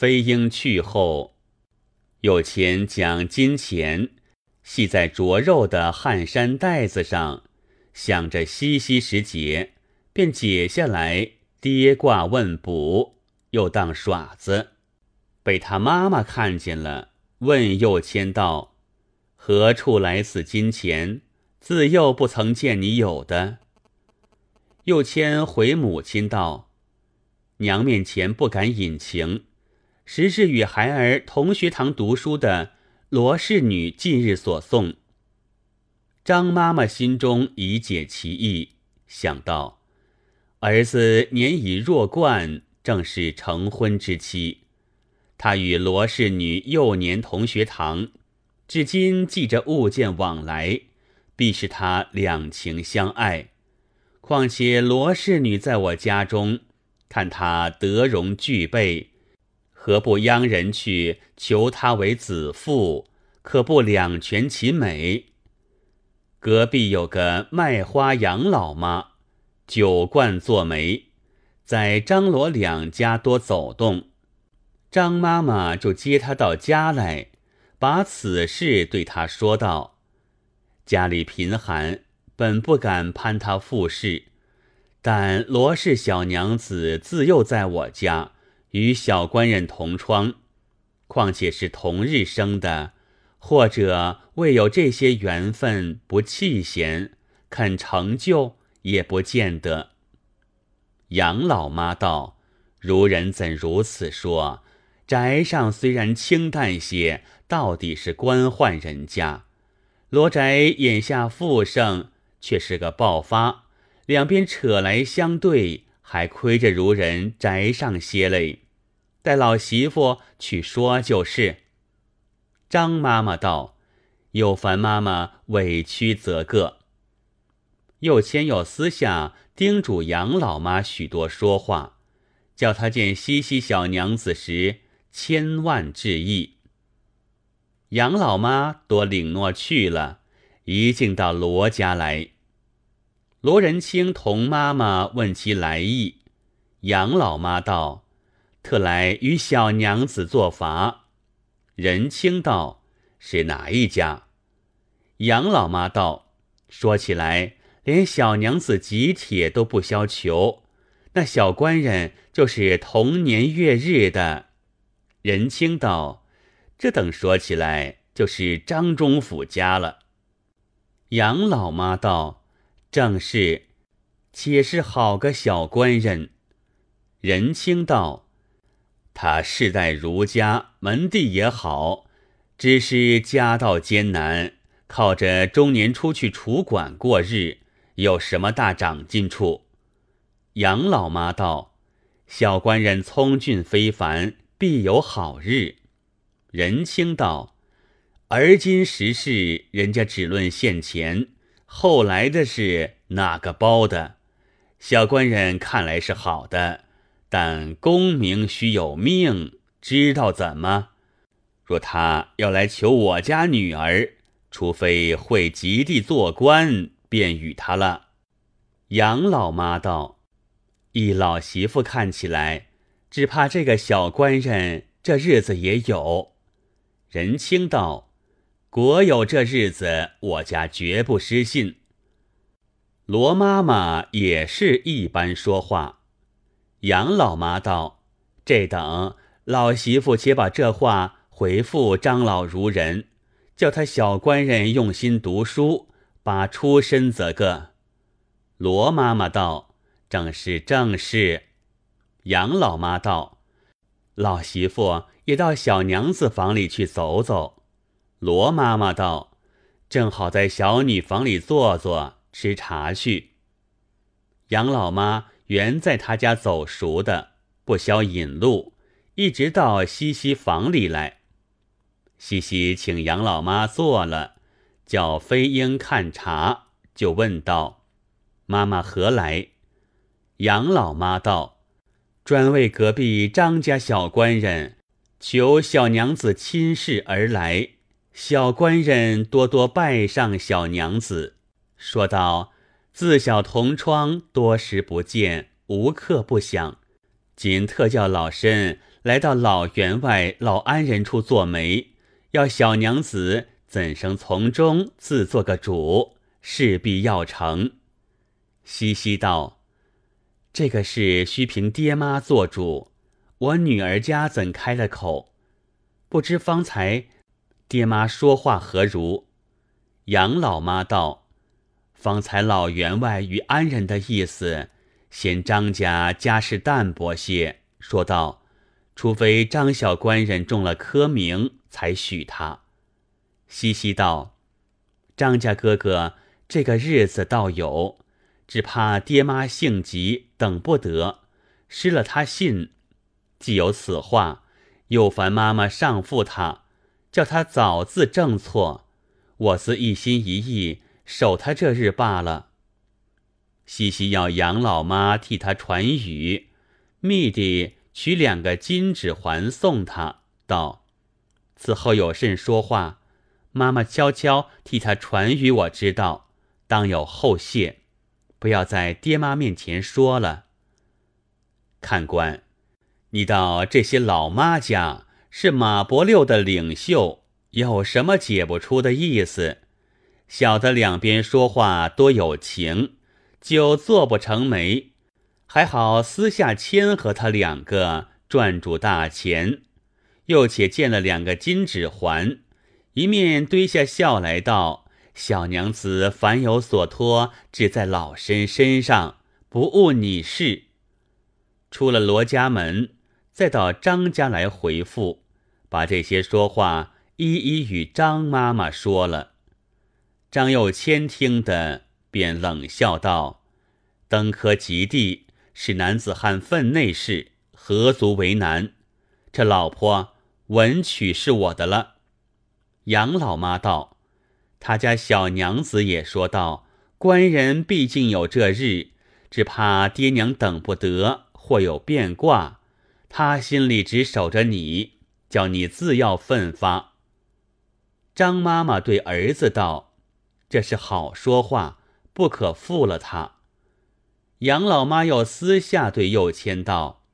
飞鹰去后，又前将金钱系在着肉的汗衫带子上，想着西溪时节，便解下来，跌挂问卜，又当耍子，被他妈妈看见了，问右谦道：“何处来此金钱？自幼不曾见你有的。”右谦回母亲道。娘面前不敢隐情，实是与孩儿同学堂读书的罗氏女近日所送。张妈妈心中已解其意，想到儿子年已弱冠，正是成婚之期。他与罗氏女幼年同学堂，至今记着物件往来，必是他两情相爱。况且罗氏女在我家中。看他德容具备，何不央人去求他为子妇？可不两全其美？隔壁有个卖花杨老妈，酒惯做媒，在张罗两家多走动。张妈妈就接他到家来，把此事对他说道：“家里贫寒，本不敢攀他富士。”但罗氏小娘子自幼在我家，与小官人同窗，况且是同日生的，或者未有这些缘分，不弃贤，肯成就也不见得。杨老妈道：“如人怎如此说？宅上虽然清淡些，到底是官宦人家。罗宅眼下富盛，却是个暴发。”两边扯来相对，还亏着如人宅上些嘞。待老媳妇去说就是。张妈妈道：“有烦妈妈委屈则个。”又谦又私下叮嘱杨老妈许多说话，叫她见西西小娘子时千万致意。杨老妈多领诺去了，一径到罗家来。罗仁清同妈妈问其来意，杨老妈道：“特来与小娘子作法。”仁清道：“是哪一家？”杨老妈道：“说起来，连小娘子吉帖都不消求，那小官人就是同年月日的。”仁清道：“这等说起来，就是张中府家了。”杨老妈道。正是，且是好个小官人。仁清道：“他世代儒家，门第也好，只是家道艰难，靠着中年出去楚馆过日，有什么大长进处？”杨老妈道：“小官人聪俊非凡，必有好日。”仁清道：“而今时事，人家只论现钱。”后来的是哪个包的？小官人看来是好的，但功名须有命，知道怎么？若他要来求我家女儿，除非会极地做官，便与他了。杨老妈道：“一老媳妇看起来，只怕这个小官人这日子也有。”仁清道。果有这日子，我家绝不失信。罗妈妈也是一般说话。杨老妈道：“这等老媳妇且把这话回复张老孺人，叫他小官人用心读书，把出身则个。”罗妈妈道：“正是正是。”杨老妈道：“老媳妇也到小娘子房里去走走。”罗妈妈道：“正好在小女房里坐坐，吃茶去。”杨老妈原在他家走熟的，不消引路，一直到西西房里来。西西请杨老妈坐了，叫飞鹰看茶，就问道：“妈妈何来？”杨老妈道：“专为隔壁张家小官人求小娘子亲事而来。”小官人多多拜上小娘子，说道：“自小同窗，多时不见，无刻不想。今特叫老身来到老员外、老安人处做媒，要小娘子怎生从中自做个主？势必要成。西西道：“这个事须凭爹妈做主，我女儿家怎开了口？不知方才爹妈说话何如？”杨老妈道：“方才老员外与安人的意思，嫌张家家世淡薄些，说道。”除非张小官人中了科名，才许他。西西道：“张家哥哥这个日子倒有，只怕爹妈性急，等不得，失了他信。既有此话，又烦妈妈上复他，叫他早自正错。我自一心一意守他这日罢了。”西西要杨老妈替他传语，密地。取两个金指环送他，道：“此后有甚说话，妈妈悄悄替他传与我知道，当有后谢，不要在爹妈面前说了。”看官，你到这些老妈家是马伯六的领袖，有什么解不出的意思？小的两边说话多有情，就做不成媒。还好私下谦和他两个赚主大钱，又且见了两个金指环，一面堆下笑来道：“小娘子凡有所托，只在老身身上，不误你事。”出了罗家门，再到张家来回复，把这些说话一一与张妈妈说了。张又谦听得，便冷笑道：“登科及第。”是男子汉分内事，何足为难？这老婆文曲是我的了。杨老妈道：“他家小娘子也说道，官人毕竟有这日，只怕爹娘等不得，或有变卦。他心里只守着你，叫你自要奋发。”张妈妈对儿子道：“这是好说话，不可负了他。”杨老妈又私下对右谦道：“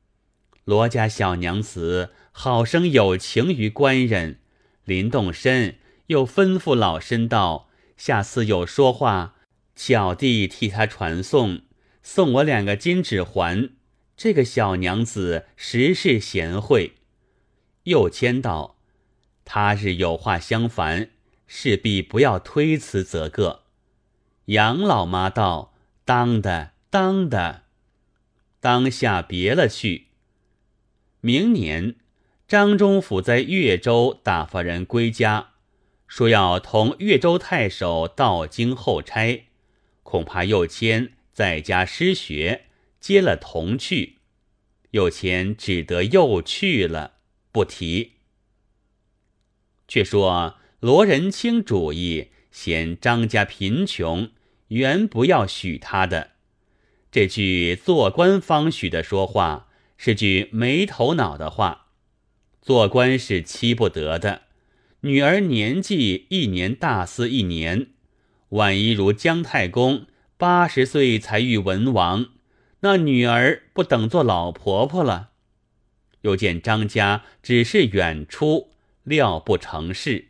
罗家小娘子好生有情于官人，临动身又吩咐老身道：下次有说话，小弟替他传送，送我两个金指环。这个小娘子实是贤惠。”又谦道：“他日有话相烦，势必不要推辞则个。”杨老妈道：“当的。”当的，当下别了去。明年，张忠府在越州打发人归家，说要同越州太守到京候差，恐怕又迁在家失学，接了同去。有钱只得又去了，不提。却说罗仁清主意嫌张家贫穷，原不要许他的。这句做官方许的说话，是句没头脑的话。做官是欺不得的。女儿年纪一年大似一年，万一如姜太公八十岁才遇文王，那女儿不等做老婆婆了？又见张家只是远出，料不成事，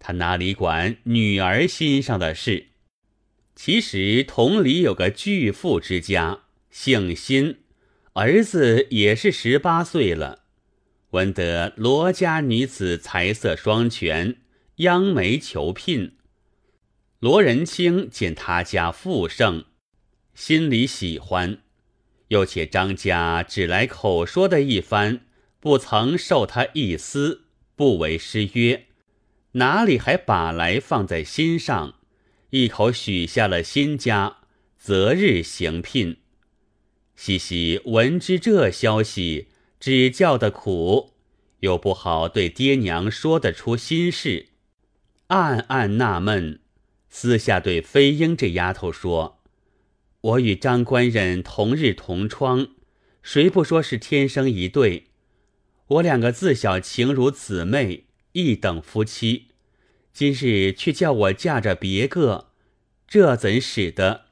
他哪里管女儿心上的事？其实同里有个巨富之家，姓辛，儿子也是十八岁了。闻得罗家女子才色双全，央媒求聘。罗仁清见他家富盛，心里喜欢，又且张家只来口说的一番，不曾受他一丝，不为失约，哪里还把来放在心上？一口许下了新家，择日行聘。西西闻知这消息，只叫得苦，又不好对爹娘说得出心事，暗暗纳闷，私下对飞鹰这丫头说：“我与张官人同日同窗，谁不说是天生一对？我两个自小情如姊妹，一等夫妻。”今日却叫我嫁着别个，这怎使得？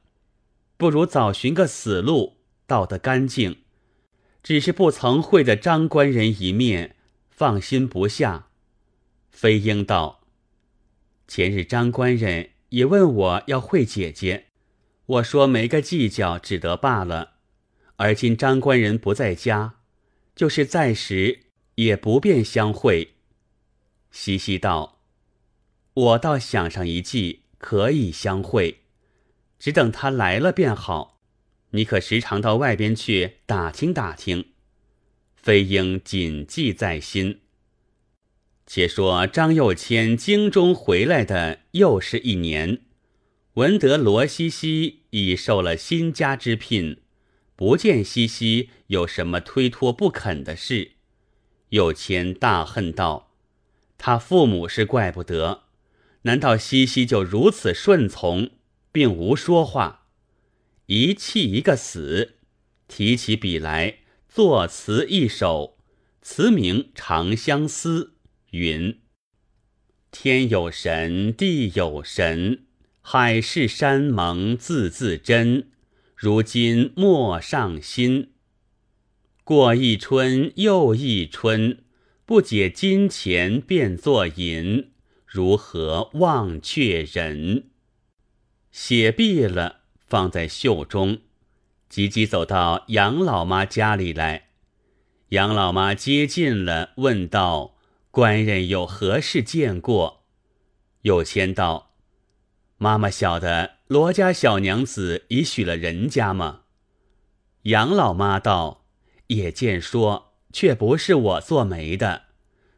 不如早寻个死路，倒得干净。只是不曾会的张官人一面，放心不下。”飞鹰道：“前日张官人也问我要会姐姐，我说没个计较，只得罢了。而今张官人不在家，就是在时，也不便相会。”西西道：“我倒想上一计，可以相会，只等他来了便好。你可时常到外边去打听打听。”飞鹰谨记在心。且说张又谦京中回来的又是一年，闻得罗西西已受了新家之聘，不见西西有什么推脱不肯的事，又谦大恨道：“他父母是怪不得，难道西西就如此顺从，并无说话？一气一个死，提起笔来作词一首，词名《长相思》。”云：天有神，地有神，海誓山盟字字真。如今莫上心。过一春又一春，不解金钱变作银，如何忘却人？写毕了，放在袖中，急急走到杨老妈家里来。杨老妈接近了，问道。官人有何事见过？有谦道：“妈妈晓得罗家小娘子已许了人家吗？”杨老妈道：“也见说，却不是我做媒的。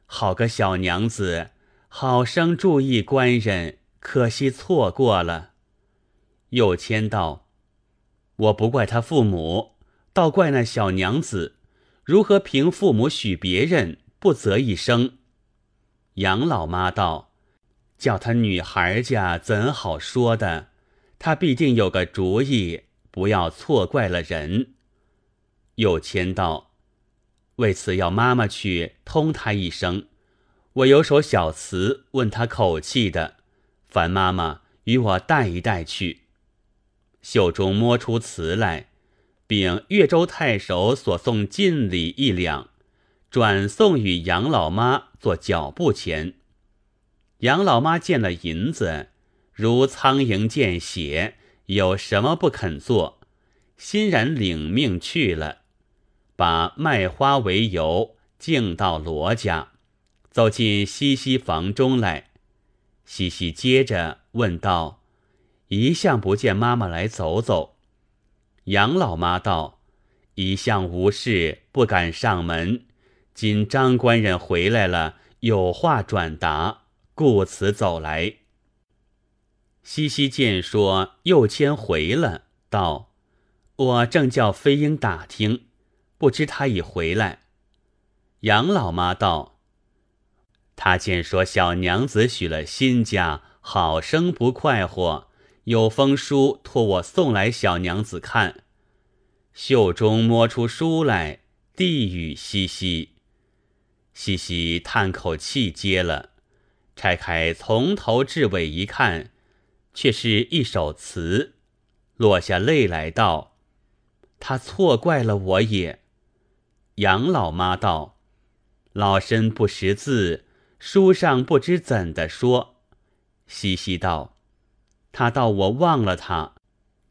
好个小娘子，好生注意官人，可惜错过了。”又谦道：“我不怪他父母，倒怪那小娘子，如何凭父母许别人，不择一生？”杨老妈道：“叫他女孩家怎好说的？他必定有个主意，不要错怪了人。”又谦道：“为此要妈妈去通他一声。我有首小词问他口气的，烦妈妈与我带一带去。”袖中摸出词来，并越州太守所送进礼一两。转送与杨老妈做脚步钱，杨老妈见了银子，如苍蝇见血，有什么不肯做？欣然领命去了，把卖花为由，径到罗家，走进西西房中来。西西接着问道：“一向不见妈妈来走走？”杨老妈道：“一向无事，不敢上门。”今张官人回来了，有话转达，故此走来。西西见说又谦回了，道：“我正叫飞鹰打听，不知他已回来。”杨老妈道：“他见说小娘子许了新家，好生不快活，有封书托我送来小娘子看。”袖中摸出书来，递与西西。西西叹口气，接了，拆开从头至尾一看，却是一首词，落下泪来道：“他错怪了我也。”杨老妈道：“老身不识字，书上不知怎的说。”西西道：“他道我忘了他，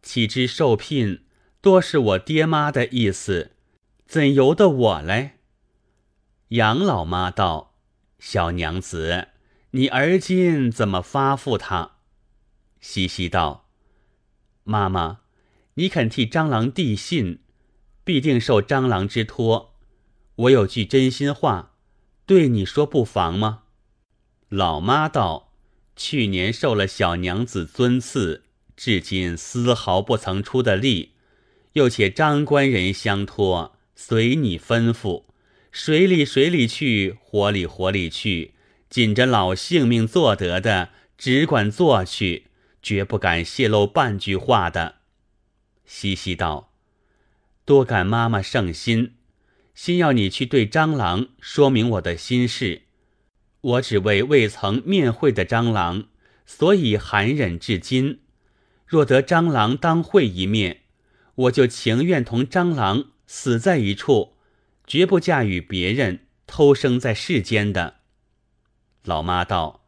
岂知受聘多是我爹妈的意思，怎由得我嘞？”杨老妈道：“小娘子，你而今怎么发付他？”西西道：“妈妈，你肯替蟑螂递信，必定受蟑螂之托。我有句真心话，对你说不妨吗？”老妈道：“去年受了小娘子尊赐，至今丝毫不曾出的力，又且张官人相托，随你吩咐。”水里水里去，火里火里去，紧着老性命做得的，只管做去，绝不敢泄露半句话的。西西道：“多感妈妈圣心，心要你去对蟑螂说明我的心事。我只为未曾面会的蟑螂，所以含忍至今。若得蟑螂当会一面，我就情愿同蟑螂死在一处。”绝不嫁与别人，偷生在世间的。”老妈道：“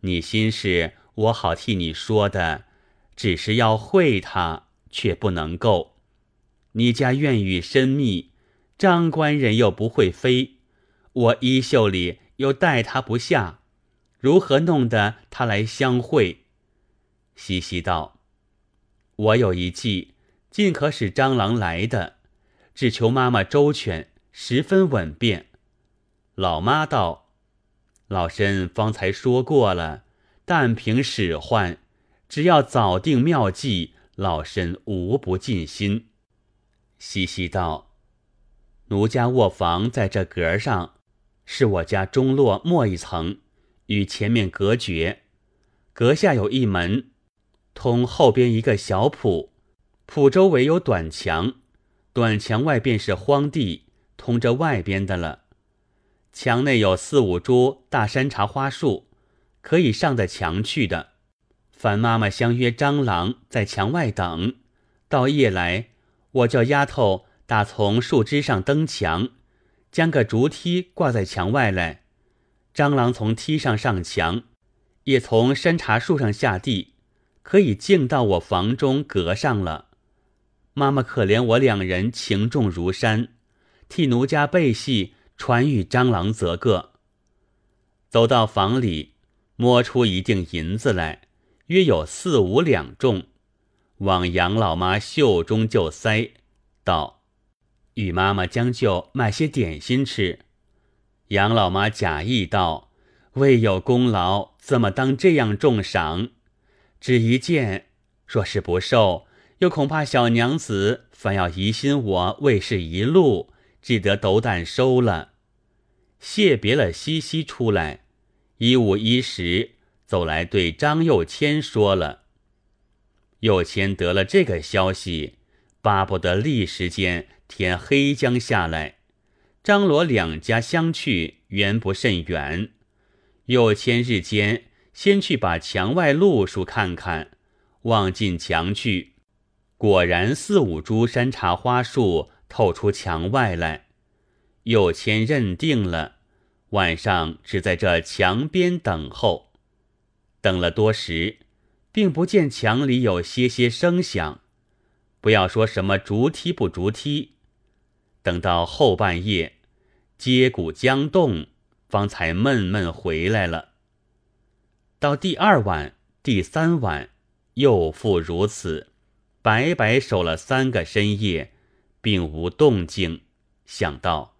你心事我好替你说的，只是要会他，却不能够。你家院宇深密，张官人又不会飞，我衣袖里又带他不下，如何弄得他来相会？”西西道：“我有一计，尽可使蟑螂来的，只求妈妈周全，十分稳便。”老妈道。老身方才说过了，但凭使唤，只要早定妙计，老身无不尽心。西西道：“奴家卧房在这阁上，是我家中落末一层，与前面隔绝。阁下有一门，通后边一个小铺，铺周围有短墙，短墙外便是荒地，通着外边的了。”墙内有四五株大山茶花树，可以上的墙去的。范妈妈相约蟑螂在墙外等，到夜来，我叫丫头打从树枝上登墙，将个竹梯挂在墙外来。蟑螂从梯上上墙，也从山茶树上下地，可以进到我房中阁上了。妈妈可怜我两人情重如山，替奴家背戏。传与张郎则个，走到房里，摸出一锭银子来，约有四五两重，往杨老妈袖中就塞，道：“与妈妈将就买些点心吃。”杨老妈假意道：“未有功劳，怎么当这样重赏？只一件，若是不受，又恐怕小娘子反要疑心我为是一路，只得斗胆收了。”谢别了，西西出来，一五一十走来，对张又谦说了。又谦得了这个消息，巴不得立时间天黑将下来。张罗两家相去，原不甚远。又谦日间先去把墙外路数看看，望进墙去，果然四五株山茶花树透出墙外来。又签认定了，晚上只在这墙边等候，等了多时，并不见墙里有些些声响。不要说什么竹梯不竹梯，等到后半夜，街鼓将动，方才闷闷回来了。到第二晚、第三晚，又复如此，白白守了三个深夜，并无动静。想到。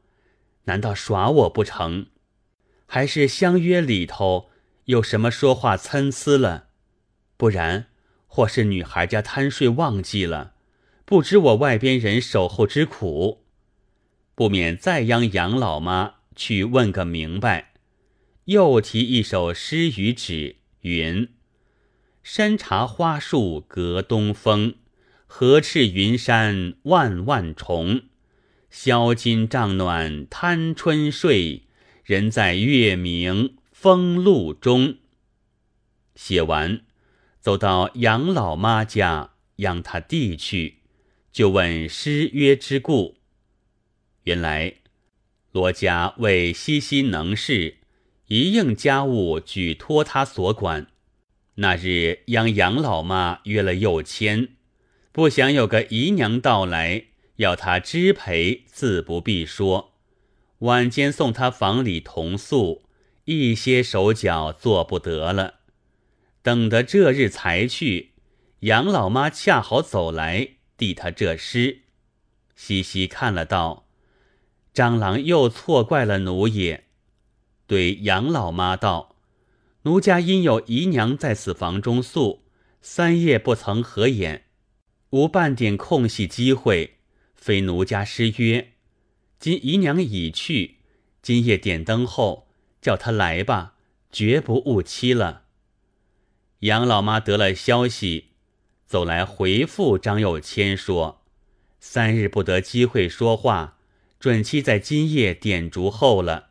难道耍我不成？还是相约里头有什么说话参差了？不然，或是女孩家贪睡忘记了，不知我外边人守候之苦，不免再央杨老妈去问个明白。又提一首诗与纸，云：“山茶花树隔东风，河赤云山万万重。”宵金帐暖贪春睡，人在月明风露中。写完，走到杨老妈家，央他弟去，就问诗约之故。原来罗家为西西能事，一应家务举托他所管。那日央杨老妈约了又签，不想有个姨娘到来。要他支陪，自不必说。晚间送他房里同宿，一些手脚做不得了。等得这日才去，杨老妈恰好走来，递他这诗。西西看了道：“张郎又错怪了奴也。”对杨老妈道：“奴家因有姨娘在此房中宿，三夜不曾合眼，无半点空隙机会。”非奴家失约，今姨娘已去，今夜点灯后叫她来吧，绝不误期了。杨老妈得了消息，走来回复张有谦说：“三日不得机会说话，准期在今夜点烛后了。”